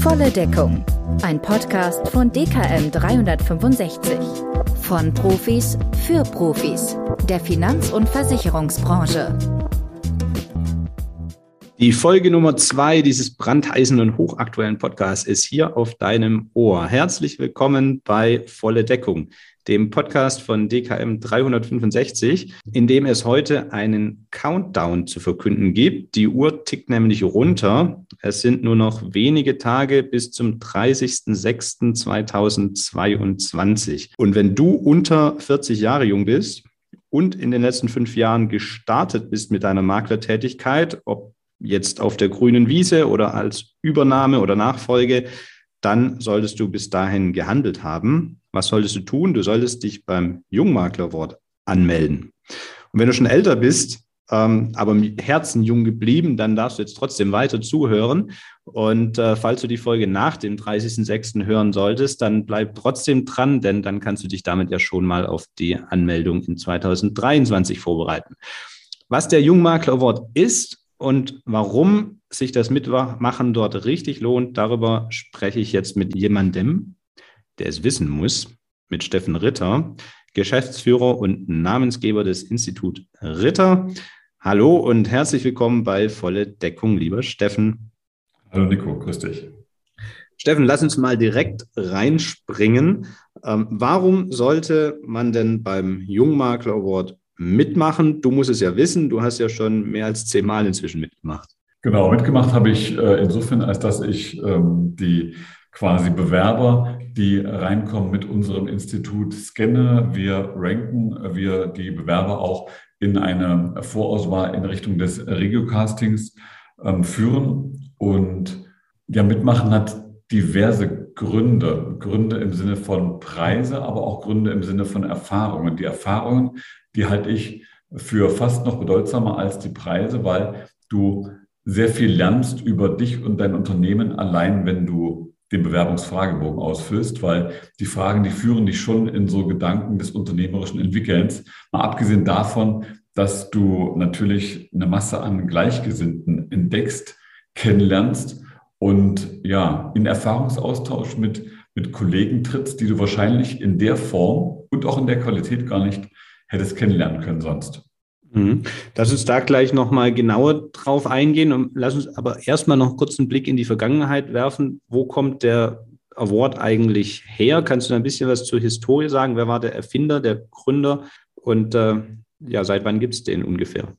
Volle Deckung. Ein Podcast von DKM 365. Von Profis für Profis. Der Finanz- und Versicherungsbranche. Die Folge Nummer zwei dieses brandheißen und hochaktuellen Podcasts ist hier auf deinem Ohr. Herzlich willkommen bei Volle Deckung, dem Podcast von DKM 365, in dem es heute einen Countdown zu verkünden gibt. Die Uhr tickt nämlich runter. Es sind nur noch wenige Tage bis zum 30.06.2022. Und wenn du unter 40 Jahre jung bist, und in den letzten fünf Jahren gestartet bist mit deiner Maklertätigkeit, ob jetzt auf der grünen Wiese oder als Übernahme oder Nachfolge, dann solltest du bis dahin gehandelt haben. Was solltest du tun? Du solltest dich beim Jungmaklerwort anmelden. Und wenn du schon älter bist, ähm, aber im Herzen jung geblieben, dann darfst du jetzt trotzdem weiter zuhören. Und äh, falls du die Folge nach dem 30.06. hören solltest, dann bleib trotzdem dran, denn dann kannst du dich damit ja schon mal auf die Anmeldung in 2023 vorbereiten. Was der Jungmakler Award ist und warum sich das Mitmachen dort richtig lohnt, darüber spreche ich jetzt mit jemandem, der es wissen muss, mit Steffen Ritter, Geschäftsführer und Namensgeber des Institut Ritter. Hallo und herzlich willkommen bei Volle Deckung, lieber Steffen. Hallo Nico, grüß dich. Steffen, lass uns mal direkt reinspringen. Ähm, warum sollte man denn beim Jungmakler Award mitmachen? Du musst es ja wissen, du hast ja schon mehr als zehnmal inzwischen mitgemacht. Genau, mitgemacht habe ich äh, insofern, als dass ich ähm, die quasi Bewerber, die reinkommen mit unserem Institut, scanne. Wir ranken, wir die Bewerber auch in eine Vorauswahl in Richtung des Regiocastings ähm, führen. Und ja, mitmachen hat diverse Gründe. Gründe im Sinne von Preise, aber auch Gründe im Sinne von Erfahrungen. Die Erfahrungen, die halte ich für fast noch bedeutsamer als die Preise, weil du sehr viel lernst über dich und dein Unternehmen allein, wenn du den Bewerbungsfragebogen ausfüllst, weil die Fragen, die führen dich schon in so Gedanken des unternehmerischen Entwickelns. Mal abgesehen davon, dass du natürlich eine Masse an Gleichgesinnten entdeckst, kennenlernst und ja, in Erfahrungsaustausch mit, mit Kollegen trittst, die du wahrscheinlich in der Form und auch in der Qualität gar nicht hättest kennenlernen können sonst. Mhm. Lass uns da gleich nochmal genauer drauf eingehen und lass uns aber erstmal noch kurz einen Blick in die Vergangenheit werfen. Wo kommt der Award eigentlich her? Kannst du ein bisschen was zur Historie sagen? Wer war der Erfinder, der Gründer und äh, ja, seit wann gibt es den ungefähr?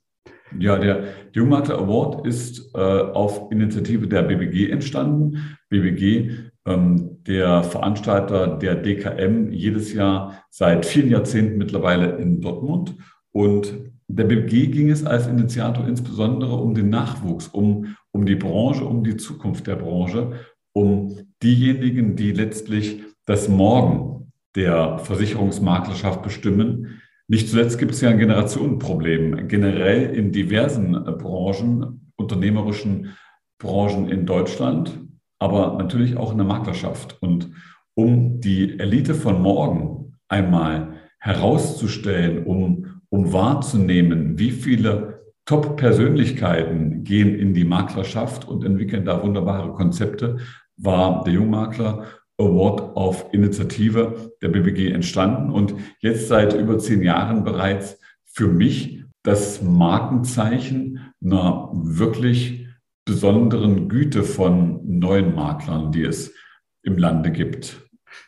Ja, der Jungmakler Award ist äh, auf Initiative der BBG entstanden. BBG, ähm, der Veranstalter der DKM, jedes Jahr seit vielen Jahrzehnten mittlerweile in Dortmund. Und der BBG ging es als Initiator insbesondere um den Nachwuchs, um, um die Branche, um die Zukunft der Branche, um diejenigen, die letztlich das Morgen der Versicherungsmaklerschaft bestimmen. Nicht zuletzt gibt es ja ein Generationenproblem, generell in diversen Branchen, unternehmerischen Branchen in Deutschland, aber natürlich auch in der Maklerschaft. Und um die Elite von morgen einmal herauszustellen, um um wahrzunehmen, wie viele Top-Persönlichkeiten gehen in die Maklerschaft und entwickeln da wunderbare Konzepte, war der Jungmakler Award auf Initiative der BBG entstanden und jetzt seit über zehn Jahren bereits für mich das Markenzeichen einer wirklich besonderen Güte von neuen Maklern, die es im Lande gibt.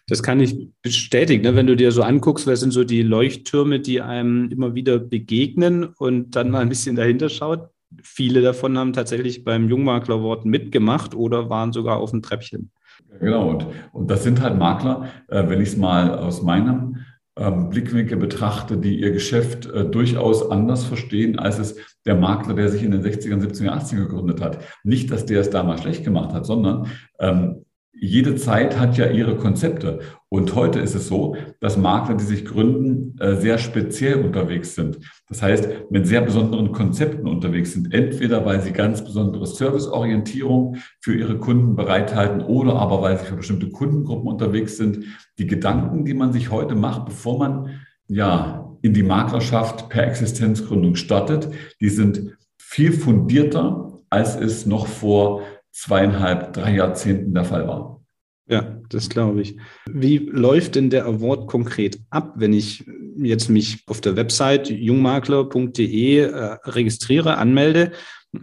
Das kann ich bestätigen. Ne? Wenn du dir so anguckst, was sind so die Leuchttürme, die einem immer wieder begegnen und dann mal ein bisschen dahinter schaut. Viele davon haben tatsächlich beim Jungmaklerwort mitgemacht oder waren sogar auf dem Treppchen. Genau, und, und das sind halt Makler, äh, wenn ich es mal aus meinem ähm, Blickwinkel betrachte, die ihr Geschäft äh, durchaus anders verstehen, als es der Makler, der sich in den 60ern, 70er, 80er gegründet hat. Nicht, dass der es damals schlecht gemacht hat, sondern ähm, jede Zeit hat ja ihre Konzepte. Und heute ist es so, dass Makler, die sich gründen, äh, sehr speziell unterwegs sind. Das heißt, mit sehr besonderen Konzepten unterwegs sind. Entweder weil sie ganz besondere Serviceorientierung für ihre Kunden bereithalten oder aber weil sie für bestimmte Kundengruppen unterwegs sind. Die Gedanken, die man sich heute macht, bevor man ja in die Maklerschaft per Existenzgründung startet, die sind viel fundierter als es noch vor zweieinhalb, drei Jahrzehnten der Fall war. Ja, das glaube ich. Wie läuft denn der Award konkret ab, wenn ich jetzt mich auf der Website jungmakler.de äh, registriere, anmelde?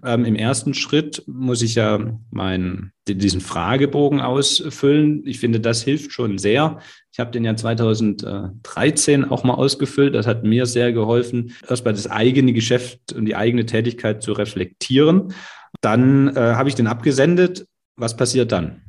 Ähm, Im ersten Schritt muss ich ja meinen, diesen Fragebogen ausfüllen. Ich finde, das hilft schon sehr. Ich habe den ja 2013 auch mal ausgefüllt. Das hat mir sehr geholfen, erstmal das eigene Geschäft und die eigene Tätigkeit zu reflektieren. Dann äh, habe ich den abgesendet. Was passiert dann?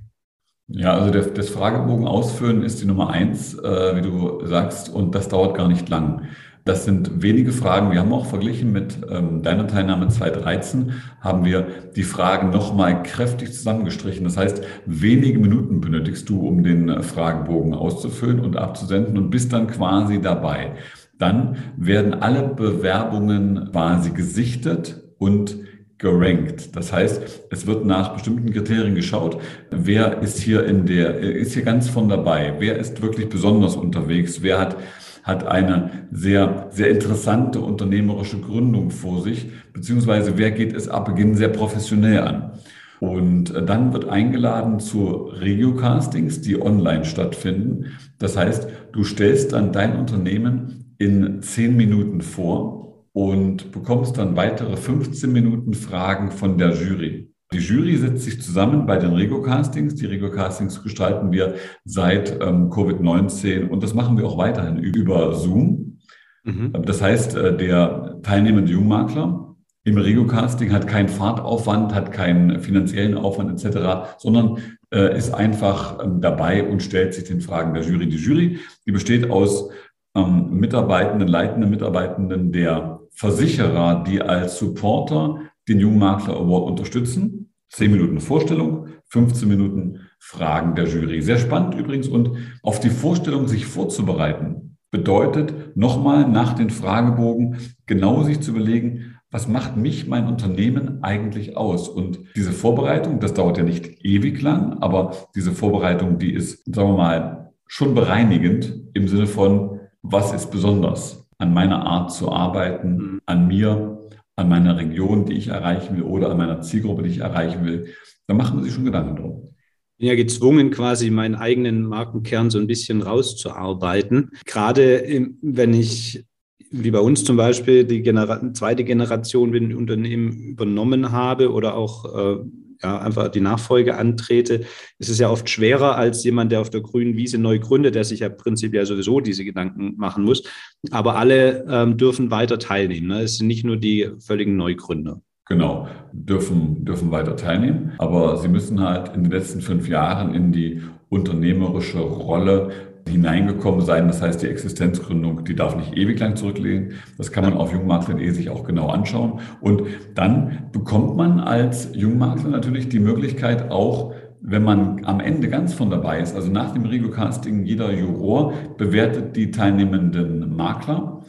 Ja, also der, das Fragebogen ausfüllen ist die Nummer eins, äh, wie du sagst, und das dauert gar nicht lang. Das sind wenige Fragen. Wir haben auch verglichen mit ähm, deiner Teilnahme 2013, haben wir die Fragen nochmal kräftig zusammengestrichen. Das heißt, wenige Minuten benötigst du, um den äh, Fragebogen auszufüllen und abzusenden und bist dann quasi dabei. Dann werden alle Bewerbungen quasi gesichtet und gerankt. Das heißt, es wird nach bestimmten Kriterien geschaut, wer ist hier in der, ist hier ganz von dabei, wer ist wirklich besonders unterwegs, wer hat hat eine sehr, sehr interessante unternehmerische Gründung vor sich, beziehungsweise wer geht es ab Beginn sehr professionell an. Und äh, dann wird eingeladen zu Regio-Castings, die online stattfinden. Das heißt, du stellst dann dein Unternehmen in zehn Minuten vor und bekommst dann weitere 15 Minuten Fragen von der Jury. Die Jury setzt sich zusammen bei den Rego-Castings. Die Rego-Castings gestalten wir seit ähm, Covid-19 und das machen wir auch weiterhin über Zoom. Mhm. Das heißt, äh, der teilnehmende Jungmakler im Rego-Casting hat keinen Fahrtaufwand, hat keinen finanziellen Aufwand etc., sondern äh, ist einfach ähm, dabei und stellt sich den Fragen der Jury. Die Jury, die besteht aus ähm, Mitarbeitenden, leitenden Mitarbeitenden der Versicherer, die als Supporter den Jungmakler Award unterstützen. Zehn Minuten Vorstellung, 15 Minuten Fragen der Jury. Sehr spannend übrigens. Und auf die Vorstellung sich vorzubereiten, bedeutet nochmal nach den Fragebogen genau sich zu überlegen, was macht mich mein Unternehmen eigentlich aus? Und diese Vorbereitung, das dauert ja nicht ewig lang, aber diese Vorbereitung, die ist, sagen wir mal, schon bereinigend im Sinne von, was ist besonders an meiner Art zu arbeiten, mhm. an mir, an meiner Region, die ich erreichen will oder an meiner Zielgruppe, die ich erreichen will, dann machen Sie sich schon Gedanken drum. bin ja gezwungen, quasi meinen eigenen Markenkern so ein bisschen rauszuarbeiten. Gerade wenn ich, wie bei uns zum Beispiel, die Genera zweite Generation dem Unternehmen übernommen habe oder auch äh, ja, einfach die Nachfolge antrete, ist es ja oft schwerer als jemand, der auf der grünen Wiese neu gründet, der sich ja prinzipiell sowieso diese Gedanken machen muss. Aber alle ähm, dürfen weiter teilnehmen. Ne? Es sind nicht nur die völligen Neugründer. Genau, dürfen, dürfen weiter teilnehmen. Aber sie müssen halt in den letzten fünf Jahren in die unternehmerische Rolle hineingekommen sein. Das heißt, die Existenzgründung, die darf nicht ewig lang zurücklegen. Das kann man auf jungmakler.de sich auch genau anschauen. Und dann bekommt man als Jungmakler natürlich die Möglichkeit auch, wenn man am Ende ganz von dabei ist, also nach dem Rego-Casting, jeder Juror bewertet die teilnehmenden Makler,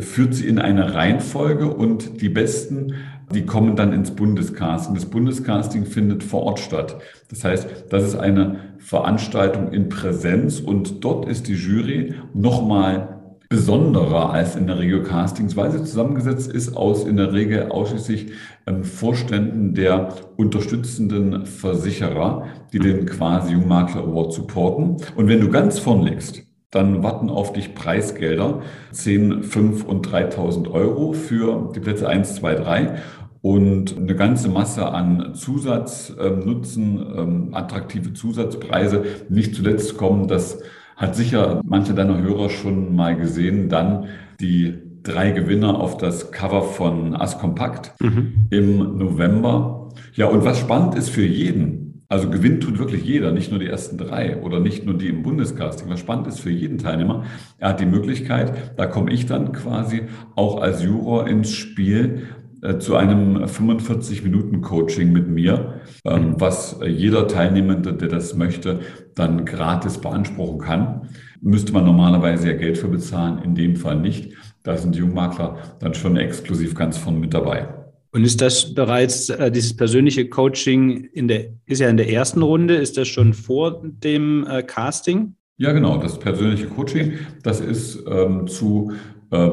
führt sie in eine Reihenfolge und die besten die kommen dann ins Bundescasting. Das Bundescasting findet vor Ort statt. Das heißt, das ist eine Veranstaltung in Präsenz und dort ist die Jury nochmal besonderer als in der Regio Castings, weil sie zusammengesetzt ist aus in der Regel ausschließlich ähm, Vorständen der unterstützenden Versicherer, die den quasi Jungmakler Award supporten. Und wenn du ganz vorn liegst, dann warten auf dich Preisgelder, 10, 5 und 3.000 Euro für die Plätze 1, 2, 3 und eine ganze Masse an Zusatznutzen, ähm, attraktive Zusatzpreise. Nicht zuletzt kommen, das hat sicher manche deiner Hörer schon mal gesehen, dann die drei Gewinner auf das Cover von As Compact mhm. im November. Ja, und was spannend ist für jeden, also gewinnt tut wirklich jeder, nicht nur die ersten drei oder nicht nur die im Bundescasting. Was spannend ist für jeden Teilnehmer, er hat die Möglichkeit, da komme ich dann quasi auch als Juror ins Spiel, äh, zu einem 45-Minuten-Coaching mit mir, ähm, was jeder Teilnehmende, der das möchte, dann gratis beanspruchen kann. Müsste man normalerweise ja Geld für bezahlen, in dem Fall nicht. Da sind Jungmakler dann schon exklusiv ganz vorne mit dabei. Und ist das bereits äh, dieses persönliche Coaching in der, ist ja in der ersten Runde, ist das schon vor dem äh, Casting? Ja, genau. Das persönliche Coaching, das ist ähm, zu äh,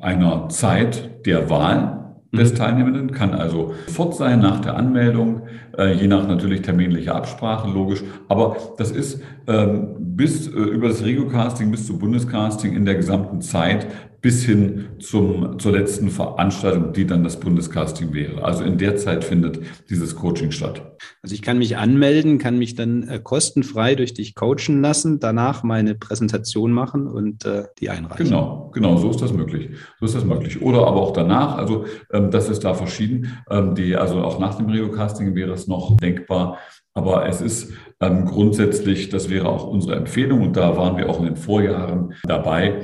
einer Zeit der Wahl des mhm. Teilnehmenden, kann also sofort sein nach der Anmeldung, äh, je nach natürlich terminlicher Absprache, logisch. Aber das ist ähm, bis äh, über das Regio-Casting bis zu Bundescasting in der gesamten Zeit bis hin zum, zur letzten Veranstaltung, die dann das Bundescasting wäre. Also in der Zeit findet dieses Coaching statt. Also ich kann mich anmelden, kann mich dann äh, kostenfrei durch dich coachen lassen, danach meine Präsentation machen und äh, die einreichen. Genau, genau, so ist das möglich. So ist das möglich. Oder aber auch danach, also ähm, das ist da verschieden. Ähm, die, also auch nach dem Rio-Casting wäre es noch denkbar, aber es ist ähm, grundsätzlich, das wäre auch unsere Empfehlung und da waren wir auch in den Vorjahren dabei,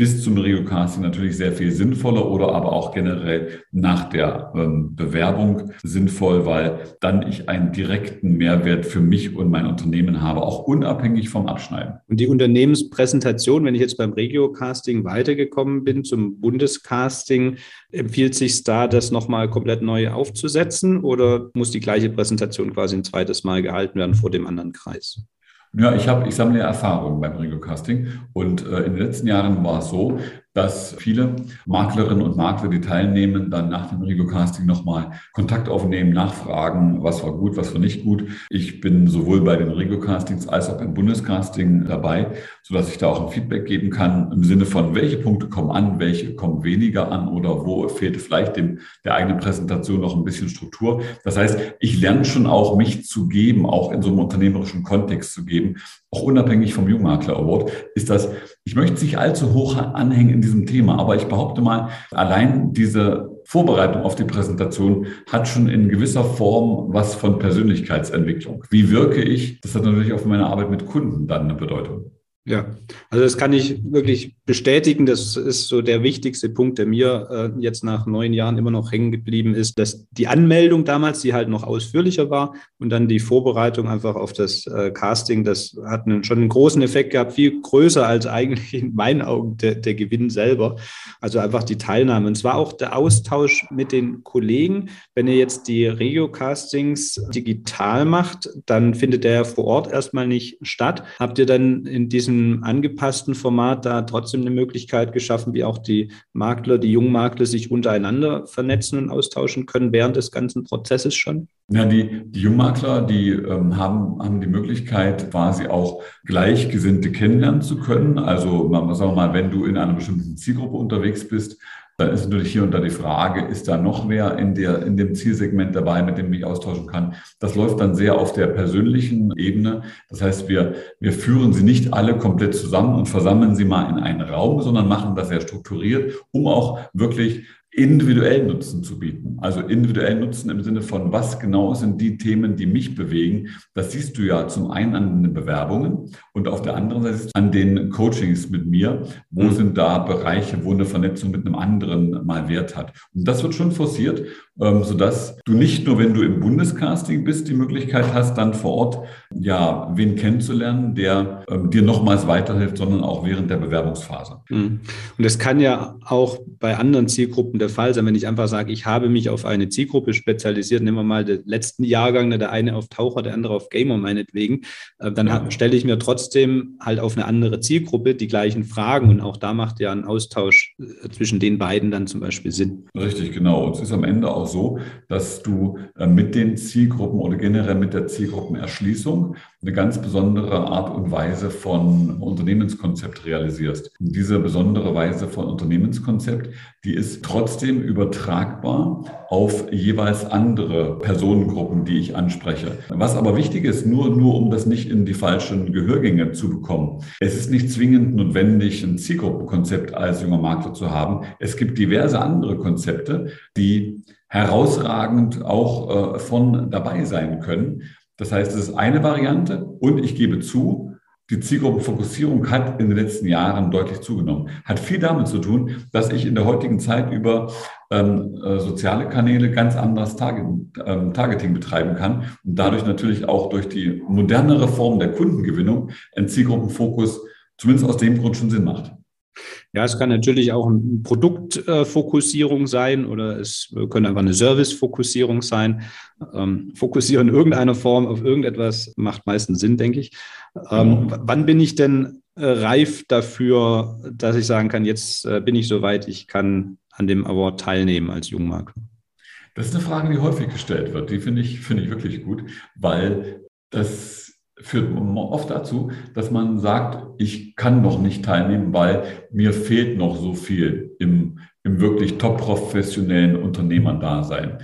bis zum Rio-Casting natürlich sehr viel sinnvoller oder aber auch generell nach der ähm, Bewerbung sinnvoll, weil dann ich einen direkten Mehrwert für mich und mein Unternehmen habe, auch unabhängig vom Abschneiden. Und die Unternehmenspräsentation, wenn ich jetzt beim Regio-Casting weitergekommen bin zum Bundescasting, empfiehlt sich da, das nochmal komplett neu aufzusetzen oder muss die gleiche Präsentation quasi ein zweites Mal gehalten werden vor dem anderen Kreis? Ja, ich habe, ich sammle Erfahrungen beim Regiocasting und äh, in den letzten Jahren war es so, dass viele Maklerinnen und Makler, die teilnehmen, dann nach dem Rigo-Casting nochmal Kontakt aufnehmen, nachfragen, was war gut, was war nicht gut. Ich bin sowohl bei den Rigo-Castings als auch beim Bundescasting dabei, sodass ich da auch ein Feedback geben kann im Sinne von, welche Punkte kommen an, welche kommen weniger an oder wo fehlt vielleicht dem, der eigenen Präsentation noch ein bisschen Struktur. Das heißt, ich lerne schon auch, mich zu geben, auch in so einem unternehmerischen Kontext zu geben, auch unabhängig vom Jungmakler Award, ist das, ich möchte es nicht allzu hoch anhängen in diesem Thema, aber ich behaupte mal, allein diese Vorbereitung auf die Präsentation hat schon in gewisser Form was von Persönlichkeitsentwicklung. Wie wirke ich? Das hat natürlich auf meine Arbeit mit Kunden dann eine Bedeutung. Ja, also das kann ich wirklich bestätigen. Das ist so der wichtigste Punkt, der mir äh, jetzt nach neun Jahren immer noch hängen geblieben ist, dass die Anmeldung damals, die halt noch ausführlicher war und dann die Vorbereitung einfach auf das äh, Casting, das hat einen, schon einen großen Effekt gehabt, viel größer als eigentlich in meinen Augen der, der Gewinn selber. Also einfach die Teilnahme. Und zwar auch der Austausch mit den Kollegen. Wenn ihr jetzt die Regio-Castings digital macht, dann findet der vor Ort erstmal nicht statt. Habt ihr dann in diesem diesem angepassten Format da trotzdem eine Möglichkeit geschaffen, wie auch die Makler, die Jungmakler sich untereinander vernetzen und austauschen können während des ganzen Prozesses schon? Ja, die, die Jungmakler, die ähm, haben, haben die Möglichkeit, quasi auch Gleichgesinnte kennenlernen zu können. Also, sagen wir mal, wenn du in einer bestimmten Zielgruppe unterwegs bist, da ist natürlich hier und da die Frage, ist da noch wer in, der, in dem Zielsegment dabei, mit dem ich austauschen kann? Das läuft dann sehr auf der persönlichen Ebene. Das heißt, wir, wir führen sie nicht alle komplett zusammen und versammeln sie mal in einen Raum, sondern machen das sehr strukturiert, um auch wirklich individuellen Nutzen zu bieten. Also individuellen Nutzen im Sinne von, was genau sind die Themen, die mich bewegen. Das siehst du ja zum einen an den Bewerbungen und auf der anderen Seite an den Coachings mit mir. Wo mhm. sind da Bereiche, wo eine Vernetzung mit einem anderen mal Wert hat? Und das wird schon forciert, ähm, sodass du nicht nur, wenn du im Bundescasting bist, die Möglichkeit hast, dann vor Ort ja wen kennenzulernen, der ähm, dir nochmals weiterhilft, sondern auch während der Bewerbungsphase. Mhm. Und das kann ja auch bei anderen Zielgruppen der Fall sein, wenn ich einfach sage, ich habe mich auf eine Zielgruppe spezialisiert, nehmen wir mal den letzten Jahrgang, ne, der eine auf Taucher, der andere auf Gamer meinetwegen, äh, dann ja. stelle ich mir trotzdem halt auf eine andere Zielgruppe die gleichen Fragen und auch da macht ja ein Austausch äh, zwischen den beiden dann zum Beispiel Sinn. Richtig, genau. Und es ist am Ende auch so, dass du äh, mit den Zielgruppen oder generell mit der Zielgruppenerschließung eine ganz besondere Art und Weise von Unternehmenskonzept realisierst. Und diese besondere Weise von Unternehmenskonzept, die ist trotzdem übertragbar auf jeweils andere Personengruppen, die ich anspreche. Was aber wichtig ist, nur, nur um das nicht in die falschen Gehörgänge zu bekommen. Es ist nicht zwingend notwendig, ein Zielgruppenkonzept als junger Makler zu haben. Es gibt diverse andere Konzepte, die herausragend auch äh, von dabei sein können. Das heißt, es ist eine Variante und ich gebe zu, die Zielgruppenfokussierung hat in den letzten Jahren deutlich zugenommen. Hat viel damit zu tun, dass ich in der heutigen Zeit über ähm, äh, soziale Kanäle ganz anderes Target, ähm, Targeting betreiben kann und dadurch natürlich auch durch die modernere Form der Kundengewinnung ein Zielgruppenfokus zumindest aus dem Grund schon Sinn macht. Ja, es kann natürlich auch eine Produktfokussierung sein oder es könnte einfach eine Servicefokussierung sein. Ähm, fokussieren in irgendeiner Form auf irgendetwas macht meistens Sinn, denke ich. Ähm, genau. Wann bin ich denn äh, reif dafür, dass ich sagen kann, jetzt äh, bin ich soweit, ich kann an dem Award teilnehmen als Jungmakler? Das ist eine Frage, die häufig gestellt wird. Die finde ich, finde ich wirklich gut, weil das führt oft dazu, dass man sagt, ich kann noch nicht teilnehmen, weil mir fehlt noch so viel im, im wirklich top professionellen Unternehmerdasein.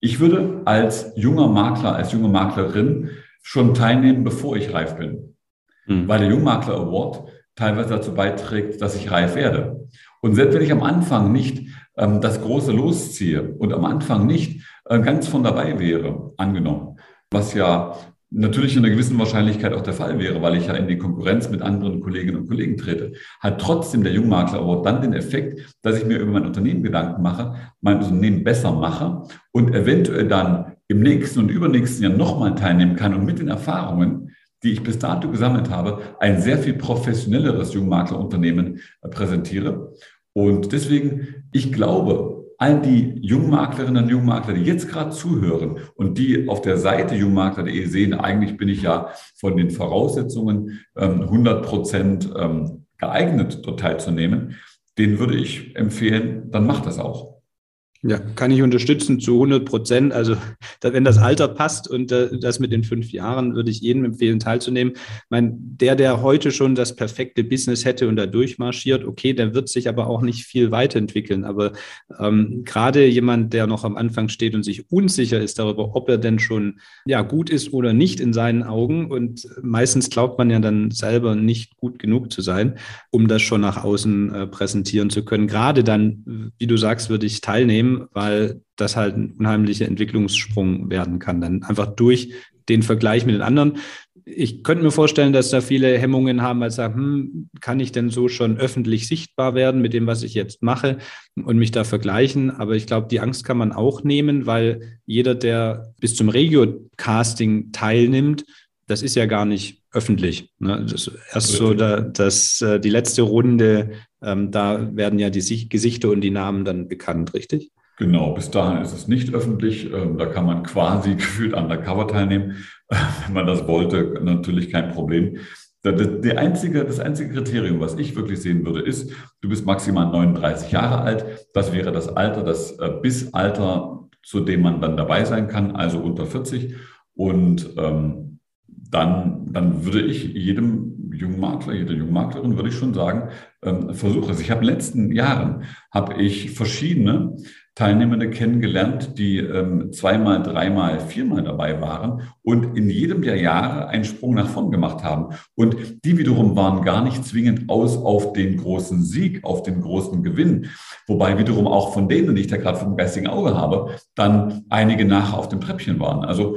Ich würde als junger Makler, als junge Maklerin schon teilnehmen, bevor ich reif bin. Mhm. Weil der Jungmakler Award teilweise dazu beiträgt, dass ich reif werde. Und selbst wenn ich am Anfang nicht ähm, das große losziehe und am Anfang nicht äh, ganz von dabei wäre, angenommen, was ja natürlich in einer gewissen Wahrscheinlichkeit auch der Fall wäre, weil ich ja in die Konkurrenz mit anderen Kolleginnen und Kollegen trete, hat trotzdem der Jungmakler Award dann den Effekt, dass ich mir über mein Unternehmen Gedanken mache, mein Unternehmen besser mache und eventuell dann im nächsten und übernächsten Jahr nochmal teilnehmen kann und mit den Erfahrungen, die ich bis dato gesammelt habe, ein sehr viel professionelleres Jungmaklerunternehmen äh, präsentiere. Und deswegen, ich glaube, all die Jungmaklerinnen und Jungmakler, die jetzt gerade zuhören und die auf der Seite jungmakler.de sehen, eigentlich bin ich ja von den Voraussetzungen 100 ähm, Prozent ähm, geeignet, dort teilzunehmen, denen würde ich empfehlen, dann macht das auch. Ja, kann ich unterstützen zu 100 Prozent. Also wenn das Alter passt und äh, das mit den fünf Jahren, würde ich jedem empfehlen, teilzunehmen. Ich meine, der, der heute schon das perfekte Business hätte und da durchmarschiert, okay, der wird sich aber auch nicht viel weiterentwickeln. Aber ähm, gerade jemand, der noch am Anfang steht und sich unsicher ist darüber, ob er denn schon ja gut ist oder nicht in seinen Augen und meistens glaubt man ja dann selber nicht gut genug zu sein, um das schon nach außen äh, präsentieren zu können. Gerade dann, wie du sagst, würde ich teilnehmen weil das halt ein unheimlicher Entwicklungssprung werden kann. Dann einfach durch den Vergleich mit den anderen. Ich könnte mir vorstellen, dass da viele Hemmungen haben, weil sie sagen, hm, kann ich denn so schon öffentlich sichtbar werden mit dem, was ich jetzt mache und mich da vergleichen? Aber ich glaube, die Angst kann man auch nehmen, weil jeder, der bis zum Regio-Casting teilnimmt, das ist ja gar nicht öffentlich. Ne? Das erst so, da, dass äh, die letzte Runde, ähm, da werden ja die Gesichter und die Namen dann bekannt, richtig? Genau, bis dahin ist es nicht öffentlich. Ähm, da kann man quasi gefühlt undercover teilnehmen, wenn man das wollte, natürlich kein Problem. Der einzige, das einzige Kriterium, was ich wirklich sehen würde, ist, du bist maximal 39 Jahre alt. Das wäre das Alter, das äh, bis Alter, zu dem man dann dabei sein kann, also unter 40. Und ähm, dann, dann würde ich jedem jungen Makler, jeder jungen Maklerin, würde ich schon sagen, ähm, versuche es. Ich habe in den letzten Jahren, habe ich verschiedene Teilnehmende kennengelernt, die ähm, zweimal, dreimal, viermal dabei waren und in jedem der Jahre einen Sprung nach vorn gemacht haben. Und die wiederum waren gar nicht zwingend aus auf den großen Sieg, auf den großen Gewinn. Wobei wiederum auch von denen, die ich da gerade vom geistigen Auge habe, dann einige nachher auf dem Treppchen waren. Also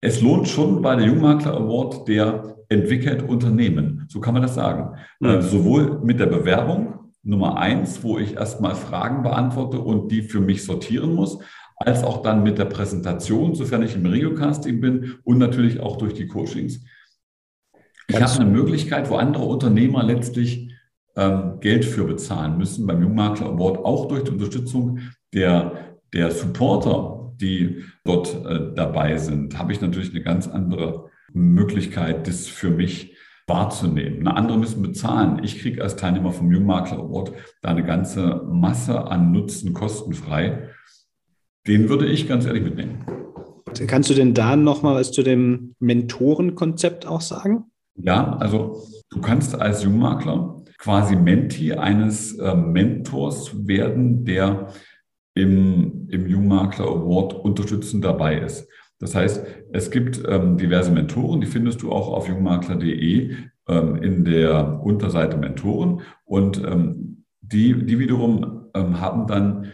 es lohnt schon bei der Jungmakler Award, der entwickelt Unternehmen. So kann man das sagen. Mhm. Äh, sowohl mit der Bewerbung, Nummer eins, wo ich erstmal Fragen beantworte und die für mich sortieren muss, als auch dann mit der Präsentation, sofern ich im Regiocasting bin und natürlich auch durch die Coachings. Ich habe eine Möglichkeit, wo andere Unternehmer letztlich ähm, Geld für bezahlen müssen beim Jungmakler Award, auch durch die Unterstützung der, der Supporter, die dort äh, dabei sind, habe ich natürlich eine ganz andere Möglichkeit, das für mich wahrzunehmen. Andere müssen bezahlen. Ich kriege als Teilnehmer vom Jungmakler Award da eine ganze Masse an Nutzen kostenfrei. Den würde ich ganz ehrlich mitnehmen. Kannst du denn da noch mal was zu dem Mentorenkonzept auch sagen? Ja, also du kannst als Jungmakler quasi Menti eines äh, Mentors werden, der im, im Jungmakler Award unterstützend dabei ist. Das heißt, es gibt ähm, diverse Mentoren, die findest du auch auf jungmakler.de ähm, in der Unterseite Mentoren. Und ähm, die, die wiederum ähm, haben dann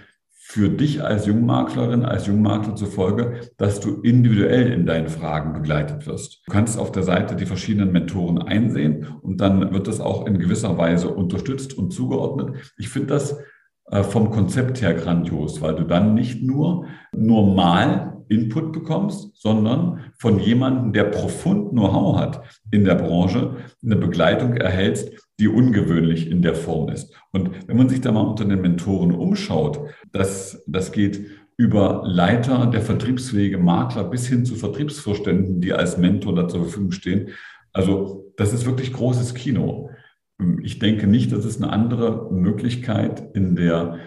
für dich als Jungmaklerin, als Jungmakler zur Folge, dass du individuell in deinen Fragen begleitet wirst. Du kannst auf der Seite die verschiedenen Mentoren einsehen und dann wird das auch in gewisser Weise unterstützt und zugeordnet. Ich finde das äh, vom Konzept her grandios, weil du dann nicht nur normal Input bekommst, sondern von jemandem, der profund Know-how hat in der Branche, eine Begleitung erhältst, die ungewöhnlich in der Form ist. Und wenn man sich da mal unter den Mentoren umschaut, das, das geht über Leiter der Vertriebswege, Makler bis hin zu Vertriebsvorständen, die als Mentor da zur Verfügung stehen. Also das ist wirklich großes Kino. Ich denke nicht, dass es eine andere Möglichkeit in der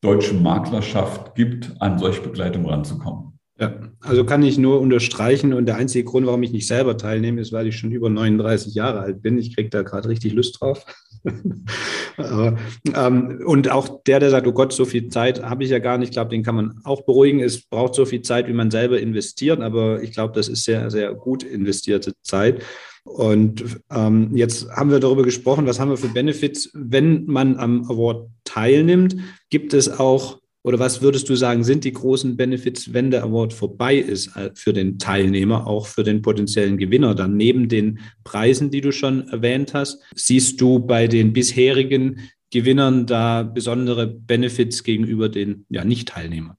deutschen Maklerschaft gibt, an solche Begleitung ranzukommen. Ja, also kann ich nur unterstreichen und der einzige Grund, warum ich nicht selber teilnehme, ist, weil ich schon über 39 Jahre alt bin. Ich kriege da gerade richtig Lust drauf. Aber, ähm, und auch der, der sagt, oh Gott, so viel Zeit habe ich ja gar nicht, ich glaube, den kann man auch beruhigen. Es braucht so viel Zeit, wie man selber investiert, aber ich glaube, das ist sehr, sehr gut investierte Zeit. Und ähm, jetzt haben wir darüber gesprochen, was haben wir für Benefits, wenn man am Award teilnimmt. Gibt es auch oder was würdest du sagen, sind die großen Benefits, wenn der Award vorbei ist äh, für den Teilnehmer, auch für den potenziellen Gewinner? Dann neben den Preisen, die du schon erwähnt hast, siehst du bei den bisherigen Gewinnern da besondere Benefits gegenüber den ja, Nicht-Teilnehmern?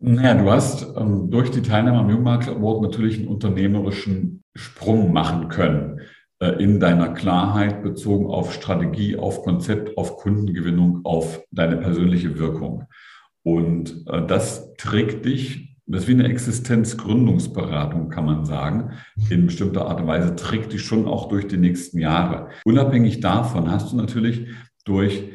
Naja, du hast ähm, durch die Teilnahme am Jungmarkt Award natürlich einen unternehmerischen Sprung machen können äh, in deiner Klarheit bezogen auf Strategie, auf Konzept, auf Kundengewinnung, auf deine persönliche Wirkung. Und äh, das trägt dich, das ist wie eine Existenzgründungsberatung, kann man sagen, in bestimmter Art und Weise, trägt dich schon auch durch die nächsten Jahre. Unabhängig davon hast du natürlich durch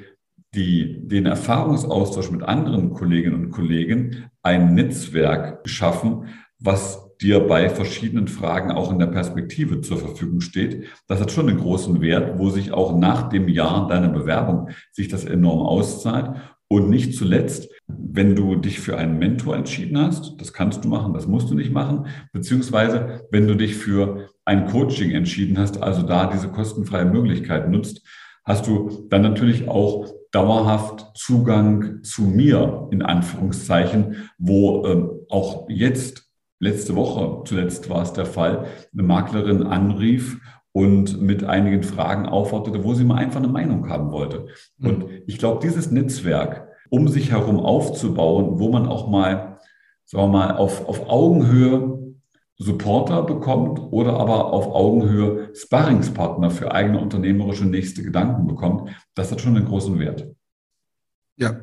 die, den Erfahrungsaustausch mit anderen Kolleginnen und Kollegen ein Netzwerk geschaffen, was dir bei verschiedenen Fragen auch in der Perspektive zur Verfügung steht. Das hat schon einen großen Wert, wo sich auch nach dem Jahr deiner Bewerbung sich das enorm auszahlt. Und nicht zuletzt, wenn du dich für einen Mentor entschieden hast, das kannst du machen, das musst du nicht machen, beziehungsweise wenn du dich für ein Coaching entschieden hast, also da diese kostenfreie Möglichkeit nutzt, hast du dann natürlich auch dauerhaft Zugang zu mir, in Anführungszeichen, wo ähm, auch jetzt, letzte Woche zuletzt war es der Fall, eine Maklerin anrief und mit einigen Fragen aufforderte, wo sie mal einfach eine Meinung haben wollte. Mhm. Und ich glaube, dieses Netzwerk um sich herum aufzubauen, wo man auch mal, sagen wir mal, auf, auf Augenhöhe Supporter bekommt oder aber auf Augenhöhe Sparringspartner für eigene unternehmerische nächste Gedanken bekommt, das hat schon einen großen Wert. Ja,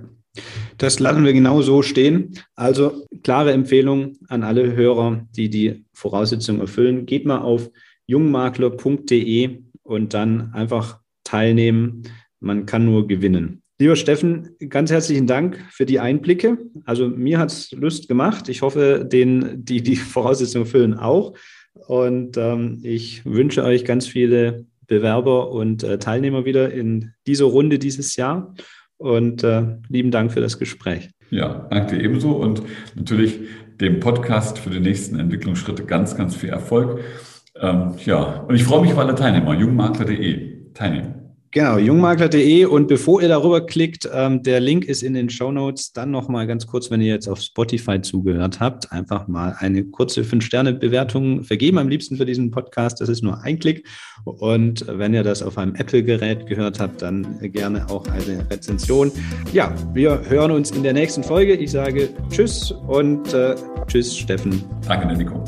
das lassen wir genau so stehen. Also klare Empfehlung an alle Hörer, die die Voraussetzungen erfüllen. Geht mal auf jungmakler.de und dann einfach teilnehmen. Man kann nur gewinnen. Lieber Steffen, ganz herzlichen Dank für die Einblicke. Also mir hat es Lust gemacht. Ich hoffe, den, die die Voraussetzungen erfüllen auch. Und ähm, ich wünsche euch ganz viele Bewerber und äh, Teilnehmer wieder in dieser Runde dieses Jahr. Und äh, lieben Dank für das Gespräch. Ja, danke ebenso und natürlich dem Podcast für die nächsten Entwicklungsschritte ganz, ganz viel Erfolg. Ähm, ja, und ich freue mich auf alle Teilnehmer, jungmakler.de teilnehmen. Genau, jungmakler.de und bevor ihr darüber klickt, ähm, der Link ist in den Show Notes. Dann nochmal ganz kurz, wenn ihr jetzt auf Spotify zugehört habt, einfach mal eine kurze 5-Sterne-Bewertung vergeben, am liebsten für diesen Podcast. Das ist nur ein Klick. Und wenn ihr das auf einem Apple-Gerät gehört habt, dann gerne auch eine Rezension. Ja, wir hören uns in der nächsten Folge. Ich sage Tschüss und äh, Tschüss, Steffen. Danke, Nico.